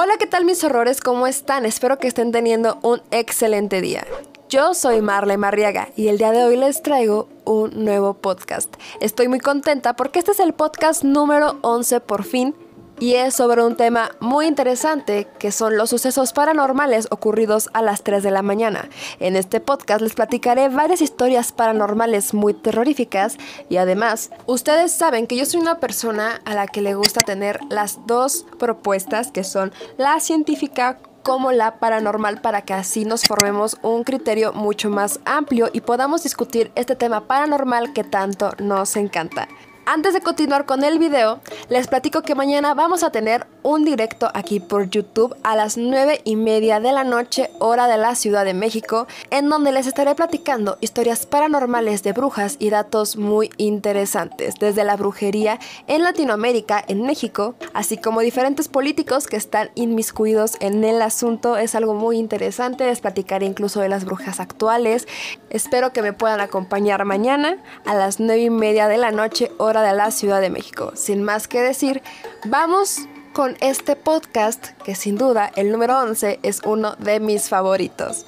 Hola, ¿qué tal mis horrores? ¿Cómo están? Espero que estén teniendo un excelente día. Yo soy Marle Marriaga y el día de hoy les traigo un nuevo podcast. Estoy muy contenta porque este es el podcast número 11 por fin y es sobre un tema muy interesante que son los sucesos paranormales ocurridos a las 3 de la mañana. En este podcast les platicaré varias historias paranormales muy terroríficas y además ustedes saben que yo soy una persona a la que le gusta tener las dos propuestas que son la científica como la paranormal para que así nos formemos un criterio mucho más amplio y podamos discutir este tema paranormal que tanto nos encanta. Antes de continuar con el video, les platico que mañana vamos a tener un directo aquí por YouTube a las 9 y media de la noche, hora de la Ciudad de México, en donde les estaré platicando historias paranormales de brujas y datos muy interesantes, desde la brujería en Latinoamérica, en México, así como diferentes políticos que están inmiscuidos en el asunto. Es algo muy interesante, les platicaré incluso de las brujas actuales. Espero que me puedan acompañar mañana a las 9 y media de la noche, hora de la Ciudad de México. Sin más que decir, vamos con este podcast que sin duda el número 11 es uno de mis favoritos.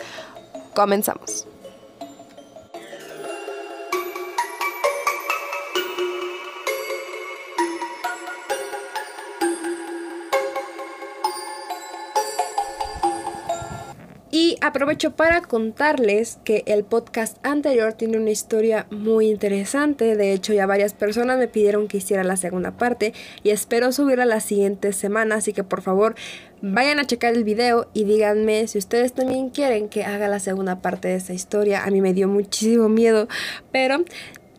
Comenzamos. Aprovecho para contarles que el podcast anterior tiene una historia muy interesante. De hecho, ya varias personas me pidieron que hiciera la segunda parte y espero subirla la siguiente semana. Así que por favor, vayan a checar el video y díganme si ustedes también quieren que haga la segunda parte de esa historia. A mí me dio muchísimo miedo, pero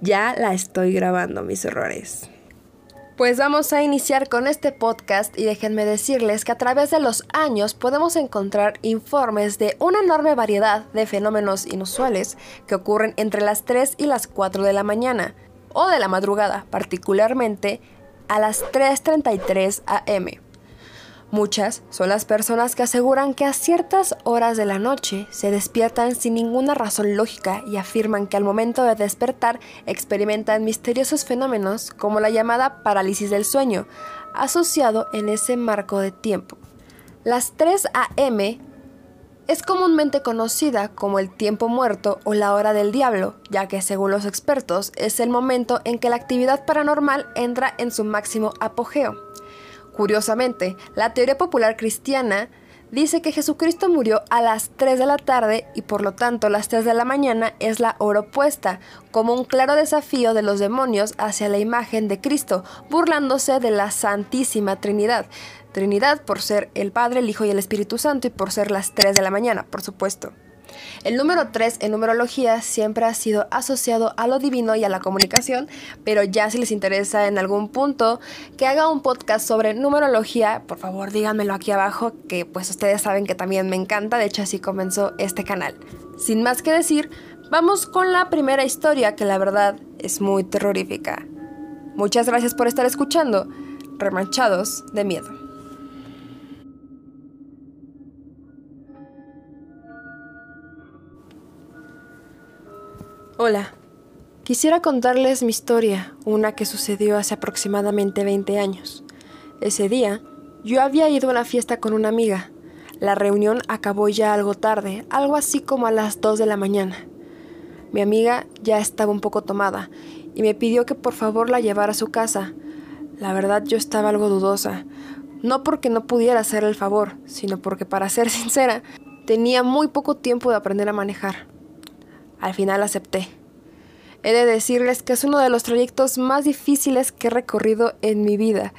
ya la estoy grabando, mis errores. Pues vamos a iniciar con este podcast y déjenme decirles que a través de los años podemos encontrar informes de una enorme variedad de fenómenos inusuales que ocurren entre las 3 y las 4 de la mañana o de la madrugada, particularmente a las 3.33 am. Muchas son las personas que aseguran que a ciertas horas de la noche se despiertan sin ninguna razón lógica y afirman que al momento de despertar experimentan misteriosos fenómenos como la llamada parálisis del sueño, asociado en ese marco de tiempo. Las 3 a.m. es comúnmente conocida como el tiempo muerto o la hora del diablo, ya que según los expertos es el momento en que la actividad paranormal entra en su máximo apogeo. Curiosamente, la teoría popular cristiana dice que Jesucristo murió a las 3 de la tarde y por lo tanto las 3 de la mañana es la hora opuesta, como un claro desafío de los demonios hacia la imagen de Cristo, burlándose de la Santísima Trinidad. Trinidad por ser el Padre, el Hijo y el Espíritu Santo y por ser las 3 de la mañana, por supuesto. El número 3 en numerología siempre ha sido asociado a lo divino y a la comunicación, pero ya si les interesa en algún punto que haga un podcast sobre numerología, por favor díganmelo aquí abajo, que pues ustedes saben que también me encanta, de hecho así comenzó este canal. Sin más que decir, vamos con la primera historia que la verdad es muy terrorífica. Muchas gracias por estar escuchando, remanchados de miedo. Hola, quisiera contarles mi historia, una que sucedió hace aproximadamente 20 años. Ese día, yo había ido a una fiesta con una amiga. La reunión acabó ya algo tarde, algo así como a las 2 de la mañana. Mi amiga ya estaba un poco tomada y me pidió que por favor la llevara a su casa. La verdad yo estaba algo dudosa, no porque no pudiera hacer el favor, sino porque para ser sincera, tenía muy poco tiempo de aprender a manejar. Al final acepté. He de decirles que es uno de los trayectos más difíciles que he recorrido en mi vida.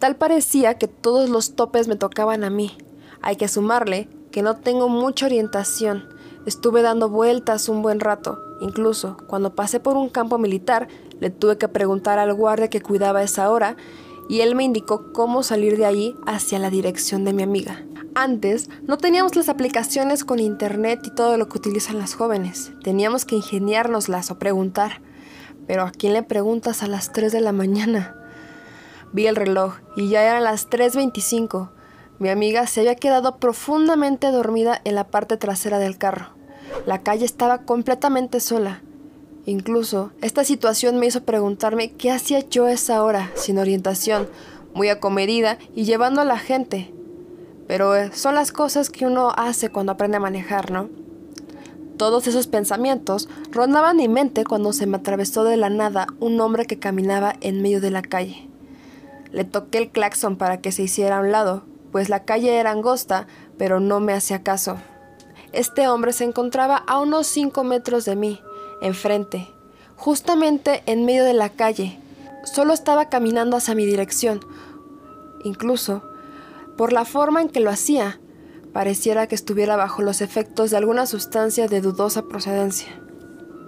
Tal parecía que todos los topes me tocaban a mí. Hay que sumarle que no tengo mucha orientación. Estuve dando vueltas un buen rato. Incluso cuando pasé por un campo militar, le tuve que preguntar al guardia que cuidaba esa hora y él me indicó cómo salir de allí hacia la dirección de mi amiga. Antes no teníamos las aplicaciones con internet y todo lo que utilizan las jóvenes. Teníamos que ingeniárnoslas o preguntar. Pero ¿a quién le preguntas a las 3 de la mañana? Vi el reloj y ya eran las 3.25. Mi amiga se había quedado profundamente dormida en la parte trasera del carro. La calle estaba completamente sola. Incluso, esta situación me hizo preguntarme qué hacía yo esa hora, sin orientación, muy acomedida y llevando a la gente. Pero eh, son las cosas que uno hace cuando aprende a manejar, ¿no? Todos esos pensamientos rondaban mi mente cuando se me atravesó de la nada un hombre que caminaba en medio de la calle. Le toqué el claxon para que se hiciera a un lado, pues la calle era angosta, pero no me hacía caso. Este hombre se encontraba a unos cinco metros de mí, enfrente, justamente en medio de la calle. Solo estaba caminando hacia mi dirección. Incluso, por la forma en que lo hacía, pareciera que estuviera bajo los efectos de alguna sustancia de dudosa procedencia.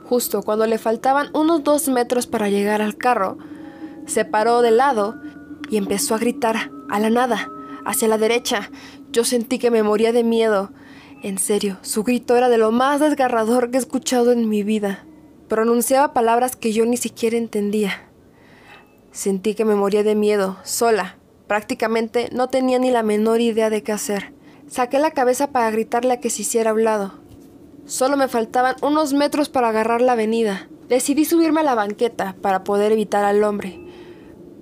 Justo cuando le faltaban unos dos metros para llegar al carro, se paró de lado y empezó a gritar a la nada, hacia la derecha. Yo sentí que me moría de miedo. En serio, su grito era de lo más desgarrador que he escuchado en mi vida. Pronunciaba palabras que yo ni siquiera entendía. Sentí que me moría de miedo, sola. Prácticamente no tenía ni la menor idea de qué hacer. Saqué la cabeza para gritarle a que se hiciera a un lado. Solo me faltaban unos metros para agarrar la avenida. Decidí subirme a la banqueta para poder evitar al hombre.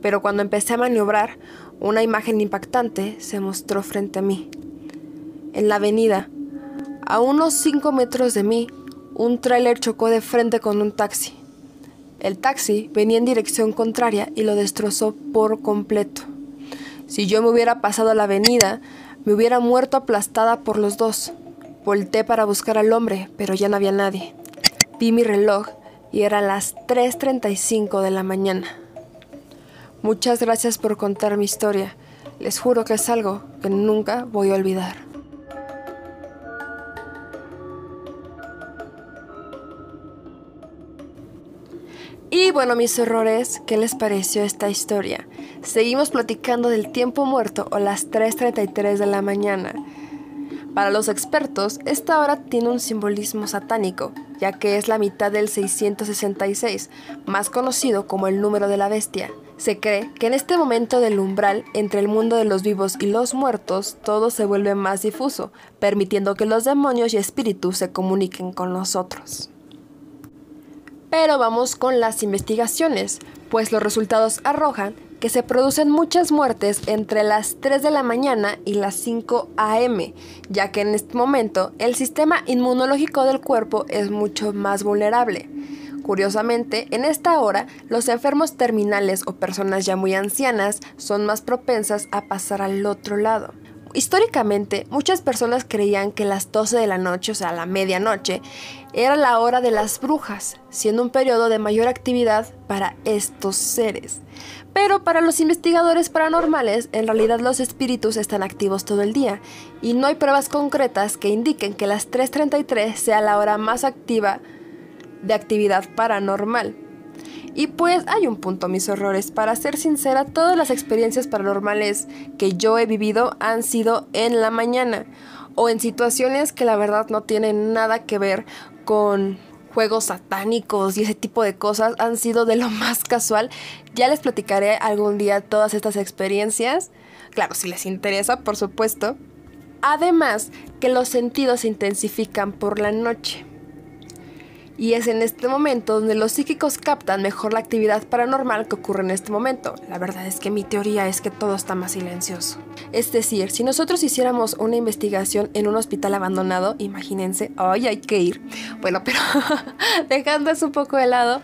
Pero cuando empecé a maniobrar, una imagen impactante se mostró frente a mí. En la avenida, a unos cinco metros de mí, un tráiler chocó de frente con un taxi. El taxi venía en dirección contraria y lo destrozó por completo. Si yo me hubiera pasado a la avenida, me hubiera muerto aplastada por los dos. Volté para buscar al hombre, pero ya no había nadie. Vi mi reloj y eran las 3.35 de la mañana. Muchas gracias por contar mi historia. Les juro que es algo que nunca voy a olvidar. Y bueno, mis horrores, ¿qué les pareció esta historia? Seguimos platicando del tiempo muerto o las 3.33 de la mañana. Para los expertos, esta hora tiene un simbolismo satánico, ya que es la mitad del 666, más conocido como el número de la bestia. Se cree que en este momento del umbral entre el mundo de los vivos y los muertos todo se vuelve más difuso, permitiendo que los demonios y espíritus se comuniquen con nosotros. Pero vamos con las investigaciones, pues los resultados arrojan que se producen muchas muertes entre las 3 de la mañana y las 5 a.m., ya que en este momento el sistema inmunológico del cuerpo es mucho más vulnerable. Curiosamente, en esta hora, los enfermos terminales o personas ya muy ancianas son más propensas a pasar al otro lado. Históricamente, muchas personas creían que las 12 de la noche, o sea, la medianoche, era la hora de las brujas, siendo un periodo de mayor actividad para estos seres. Pero para los investigadores paranormales, en realidad los espíritus están activos todo el día, y no hay pruebas concretas que indiquen que las 3.33 sea la hora más activa de actividad paranormal. Y pues hay un punto, mis horrores. Para ser sincera, todas las experiencias paranormales que yo he vivido han sido en la mañana o en situaciones que la verdad no tienen nada que ver con juegos satánicos y ese tipo de cosas han sido de lo más casual. Ya les platicaré algún día todas estas experiencias. Claro, si les interesa, por supuesto. Además, que los sentidos se intensifican por la noche y es en este momento donde los psíquicos captan mejor la actividad paranormal que ocurre en este momento. La verdad es que mi teoría es que todo está más silencioso. Es decir, si nosotros hiciéramos una investigación en un hospital abandonado, imagínense, hoy hay que ir. Bueno, pero dejando eso un poco de lado,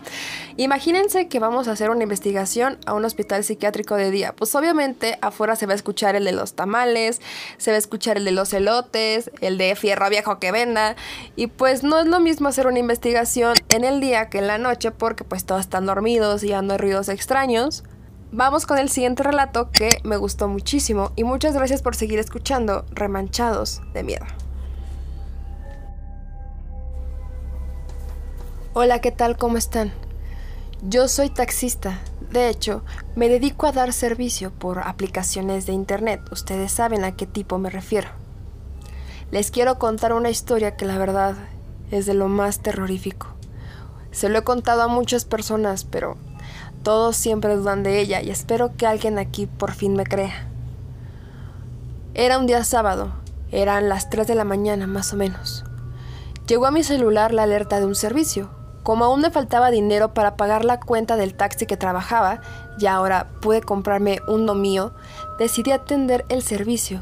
imagínense que vamos a hacer una investigación a un hospital psiquiátrico de día. Pues obviamente afuera se va a escuchar el de los tamales, se va a escuchar el de los elotes, el de fierro viejo que venda, y pues no es lo mismo hacer una investigación en el día que en la noche porque pues todos están dormidos y ya no hay ruidos extraños. Vamos con el siguiente relato que me gustó muchísimo y muchas gracias por seguir escuchando Remanchados de Miedo. Hola, ¿qué tal? ¿Cómo están? Yo soy taxista. De hecho, me dedico a dar servicio por aplicaciones de internet. Ustedes saben a qué tipo me refiero. Les quiero contar una historia que la verdad es de lo más terrorífico. Se lo he contado a muchas personas, pero todos siempre dudan de ella y espero que alguien aquí por fin me crea. Era un día sábado, eran las 3 de la mañana más o menos. Llegó a mi celular la alerta de un servicio. Como aún me faltaba dinero para pagar la cuenta del taxi que trabajaba y ahora pude comprarme uno mío, decidí atender el servicio.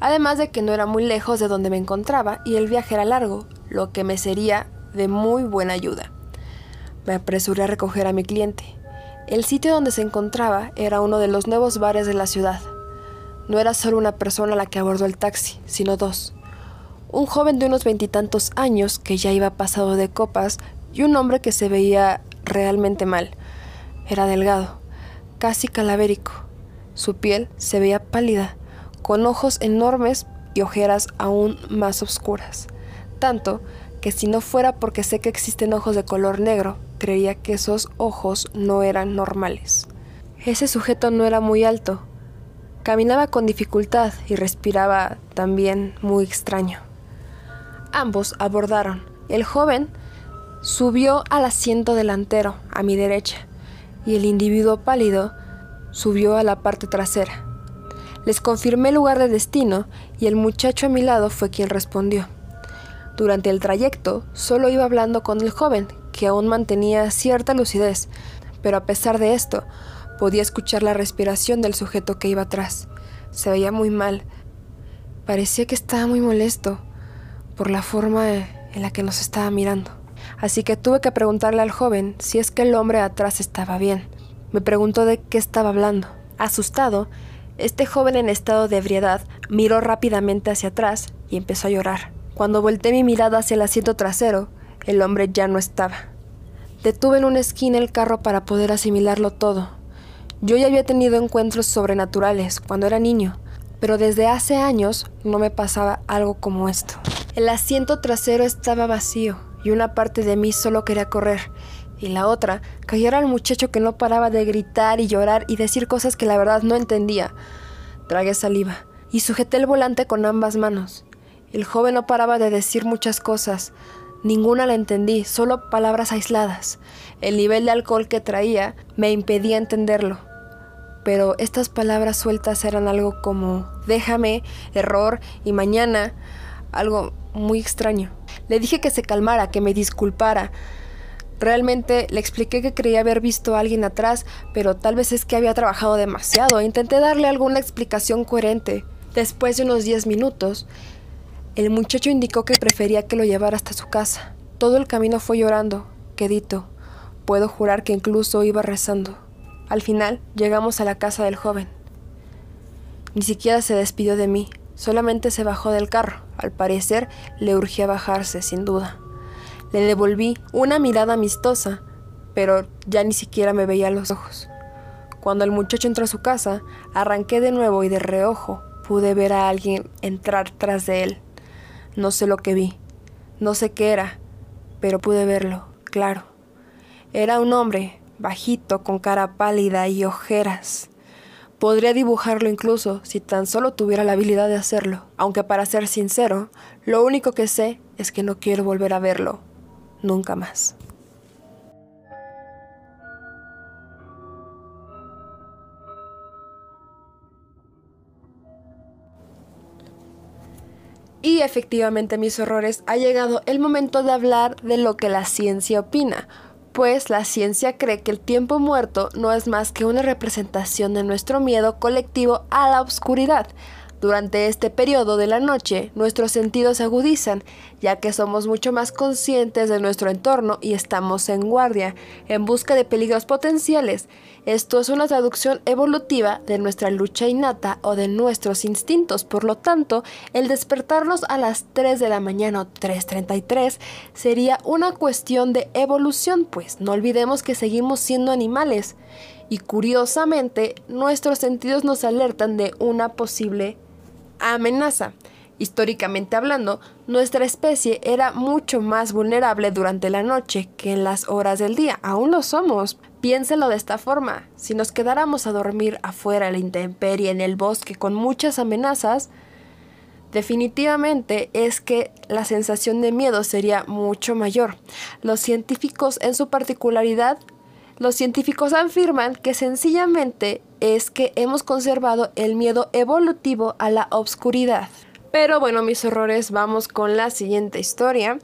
Además de que no era muy lejos de donde me encontraba y el viaje era largo, lo que me sería de muy buena ayuda. Me apresuré a recoger a mi cliente. El sitio donde se encontraba era uno de los nuevos bares de la ciudad. No era solo una persona la que abordó el taxi, sino dos. Un joven de unos veintitantos años que ya iba pasado de copas y un hombre que se veía realmente mal. Era delgado, casi calavérico. Su piel se veía pálida, con ojos enormes y ojeras aún más oscuras. Tanto que si no fuera porque sé que existen ojos de color negro, creería que esos ojos no eran normales. Ese sujeto no era muy alto. Caminaba con dificultad y respiraba también muy extraño. Ambos abordaron. El joven subió al asiento delantero, a mi derecha, y el individuo pálido subió a la parte trasera. Les confirmé el lugar de destino y el muchacho a mi lado fue quien respondió. Durante el trayecto solo iba hablando con el joven, que aún mantenía cierta lucidez, pero a pesar de esto, podía escuchar la respiración del sujeto que iba atrás. Se veía muy mal. Parecía que estaba muy molesto por la forma en la que nos estaba mirando. Así que tuve que preguntarle al joven si es que el hombre atrás estaba bien. Me preguntó de qué estaba hablando. Asustado, este joven en estado de ebriedad miró rápidamente hacia atrás y empezó a llorar. Cuando volteé mi mirada hacia el asiento trasero, el hombre ya no estaba. Detuve en una esquina el carro para poder asimilarlo todo. Yo ya había tenido encuentros sobrenaturales cuando era niño, pero desde hace años no me pasaba algo como esto. El asiento trasero estaba vacío y una parte de mí solo quería correr y la otra callar al muchacho que no paraba de gritar y llorar y decir cosas que la verdad no entendía. Tragué saliva y sujeté el volante con ambas manos. El joven no paraba de decir muchas cosas. Ninguna la entendí, solo palabras aisladas. El nivel de alcohol que traía me impedía entenderlo. Pero estas palabras sueltas eran algo como déjame, error y mañana, algo muy extraño. Le dije que se calmara, que me disculpara. Realmente le expliqué que creía haber visto a alguien atrás, pero tal vez es que había trabajado demasiado. Intenté darle alguna explicación coherente. Después de unos 10 minutos, el muchacho indicó que prefería que lo llevara hasta su casa. Todo el camino fue llorando, quedito. Puedo jurar que incluso iba rezando. Al final llegamos a la casa del joven. Ni siquiera se despidió de mí, solamente se bajó del carro. Al parecer le urgía bajarse, sin duda. Le devolví una mirada amistosa, pero ya ni siquiera me veía a los ojos. Cuando el muchacho entró a su casa, arranqué de nuevo y de reojo pude ver a alguien entrar tras de él. No sé lo que vi, no sé qué era, pero pude verlo, claro. Era un hombre, bajito, con cara pálida y ojeras. Podría dibujarlo incluso si tan solo tuviera la habilidad de hacerlo, aunque para ser sincero, lo único que sé es que no quiero volver a verlo, nunca más. Y efectivamente, mis horrores, ha llegado el momento de hablar de lo que la ciencia opina, pues la ciencia cree que el tiempo muerto no es más que una representación de nuestro miedo colectivo a la oscuridad, durante este periodo de la noche, nuestros sentidos se agudizan, ya que somos mucho más conscientes de nuestro entorno y estamos en guardia, en busca de peligros potenciales. Esto es una traducción evolutiva de nuestra lucha innata o de nuestros instintos. Por lo tanto, el despertarnos a las 3 de la mañana o 3.33 sería una cuestión de evolución, pues no olvidemos que seguimos siendo animales. Y curiosamente, nuestros sentidos nos alertan de una posible amenaza. Históricamente hablando, nuestra especie era mucho más vulnerable durante la noche que en las horas del día. Aún lo somos. Piénselo de esta forma. Si nos quedáramos a dormir afuera en la intemperie, en el bosque, con muchas amenazas, definitivamente es que la sensación de miedo sería mucho mayor. Los científicos en su particularidad los científicos afirman que sencillamente es que hemos conservado el miedo evolutivo a la obscuridad. Pero bueno, mis horrores, vamos con la siguiente historia.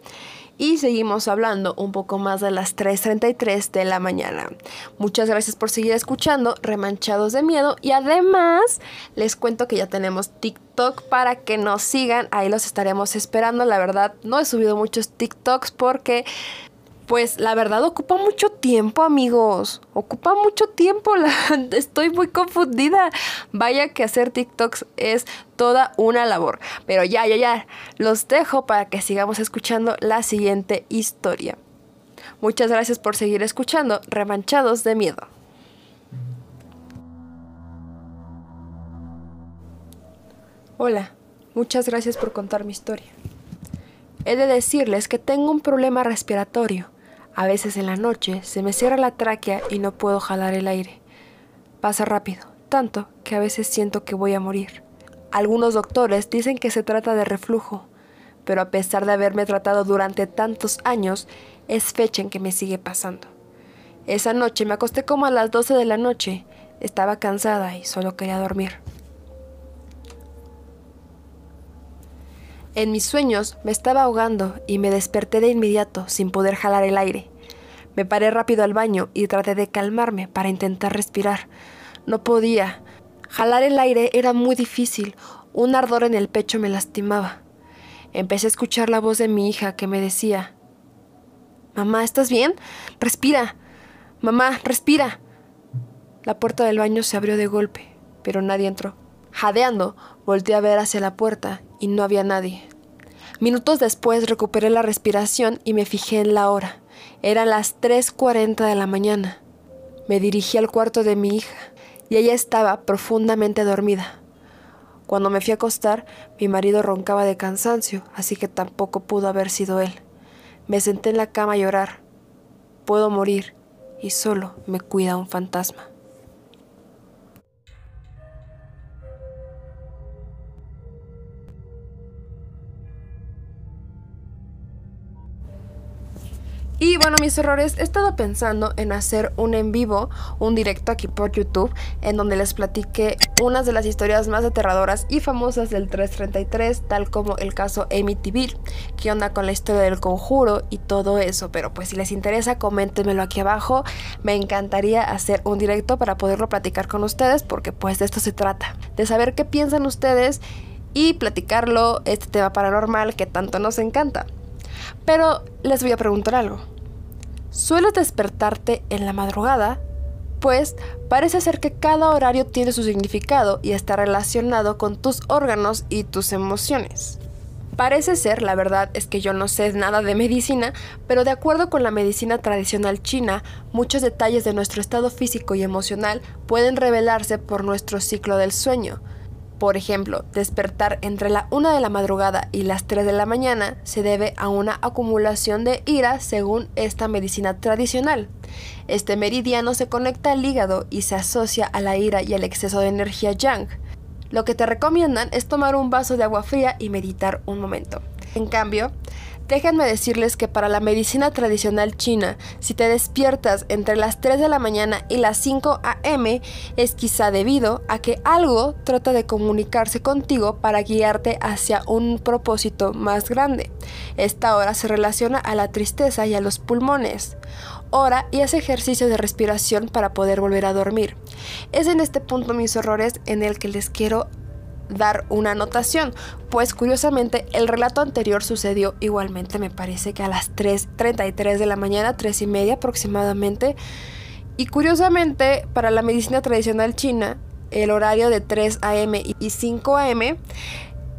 y seguimos hablando un poco más de las 3.33 de la mañana. Muchas gracias por seguir escuchando Remanchados de Miedo y además les cuento que ya tenemos TikTok para que nos sigan, ahí los estaremos esperando. La verdad no he subido muchos TikToks porque pues la verdad ocupa mucho tiempo, amigos. Ocupa mucho tiempo. estoy muy confundida. Vaya que hacer TikToks es toda una labor. Pero ya, ya, ya. Los dejo para que sigamos escuchando la siguiente historia. Muchas gracias por seguir escuchando Remanchados de Miedo. Hola, muchas gracias por contar mi historia. He de decirles que tengo un problema respiratorio a veces en la noche se me cierra la tráquea y no puedo jalar el aire. Pasa rápido, tanto que a veces siento que voy a morir. Algunos doctores dicen que se trata de reflujo, pero a pesar de haberme tratado durante tantos años, es fecha en que me sigue pasando. Esa noche me acosté como a las 12 de la noche. Estaba cansada y solo quería dormir. En mis sueños me estaba ahogando y me desperté de inmediato sin poder jalar el aire. Me paré rápido al baño y traté de calmarme para intentar respirar. No podía. Jalar el aire era muy difícil. Un ardor en el pecho me lastimaba. Empecé a escuchar la voz de mi hija que me decía, Mamá, ¿estás bien? Respira. Mamá, respira. La puerta del baño se abrió de golpe, pero nadie entró. Jadeando, volteé a ver hacia la puerta y no había nadie. Minutos después recuperé la respiración y me fijé en la hora. Eran las 3.40 de la mañana. Me dirigí al cuarto de mi hija y ella estaba profundamente dormida. Cuando me fui a acostar, mi marido roncaba de cansancio, así que tampoco pudo haber sido él. Me senté en la cama a llorar. Puedo morir y solo me cuida un fantasma. Y bueno, mis errores, he estado pensando en hacer un en vivo, un directo aquí por YouTube, en donde les platique unas de las historias más aterradoras y famosas del 333, tal como el caso TV, qué onda con la historia del conjuro y todo eso. Pero pues si les interesa, coméntenmelo aquí abajo. Me encantaría hacer un directo para poderlo platicar con ustedes, porque pues de esto se trata, de saber qué piensan ustedes y platicarlo, este tema paranormal que tanto nos encanta. Pero les voy a preguntar algo. ¿Sueles despertarte en la madrugada? Pues parece ser que cada horario tiene su significado y está relacionado con tus órganos y tus emociones. Parece ser, la verdad es que yo no sé nada de medicina, pero de acuerdo con la medicina tradicional china, muchos detalles de nuestro estado físico y emocional pueden revelarse por nuestro ciclo del sueño, por ejemplo, despertar entre la 1 de la madrugada y las 3 de la mañana se debe a una acumulación de ira según esta medicina tradicional. Este meridiano se conecta al hígado y se asocia a la ira y al exceso de energía yang. Lo que te recomiendan es tomar un vaso de agua fría y meditar un momento. En cambio, Déjenme decirles que para la medicina tradicional china, si te despiertas entre las 3 de la mañana y las 5 a.m., es quizá debido a que algo trata de comunicarse contigo para guiarte hacia un propósito más grande. Esta hora se relaciona a la tristeza y a los pulmones. Ora y hace ejercicio de respiración para poder volver a dormir. Es en este punto mis errores en el que les quiero dar una anotación, pues curiosamente el relato anterior sucedió igualmente, me parece que a las 3.33 de la mañana, 3 y media aproximadamente, y curiosamente para la medicina tradicional china, el horario de 3 a.m. y 5 a.m.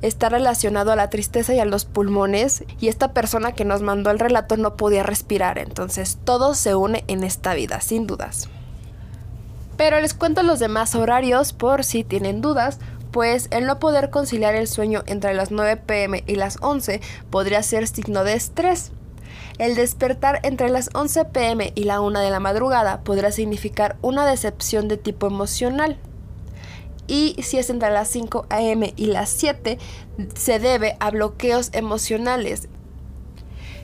está relacionado a la tristeza y a los pulmones, y esta persona que nos mandó el relato no podía respirar, entonces todo se une en esta vida, sin dudas. Pero les cuento los demás horarios por si tienen dudas, pues el no poder conciliar el sueño entre las 9 pm y las 11 podría ser signo de estrés. El despertar entre las 11 pm y la 1 de la madrugada podría significar una decepción de tipo emocional. Y si es entre las 5 am y las 7, se debe a bloqueos emocionales.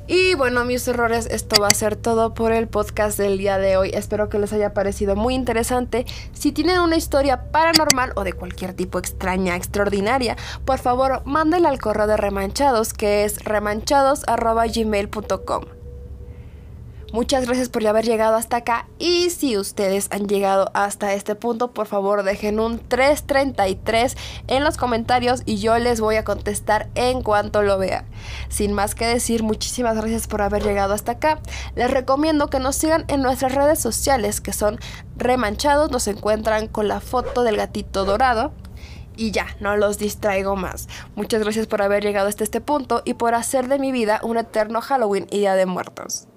Y bueno, mis errores, esto va a ser todo por el podcast del día de hoy. Espero que les haya parecido muy interesante. Si tienen una historia paranormal o de cualquier tipo extraña, extraordinaria, por favor, mándenla al correo de Remanchados, que es remanchados.gmail.com. Muchas gracias por haber llegado hasta acá y si ustedes han llegado hasta este punto, por favor dejen un 333 en los comentarios y yo les voy a contestar en cuanto lo vea. Sin más que decir, muchísimas gracias por haber llegado hasta acá. Les recomiendo que nos sigan en nuestras redes sociales que son remanchados, nos encuentran con la foto del gatito dorado. Y ya, no los distraigo más. Muchas gracias por haber llegado hasta este punto y por hacer de mi vida un eterno Halloween y Día de Muertos.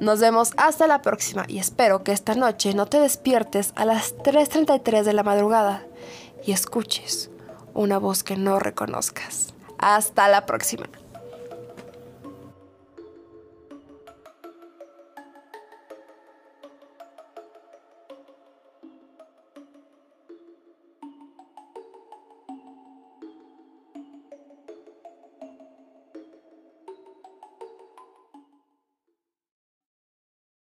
Nos vemos hasta la próxima y espero que esta noche no te despiertes a las 3.33 de la madrugada y escuches una voz que no reconozcas. Hasta la próxima.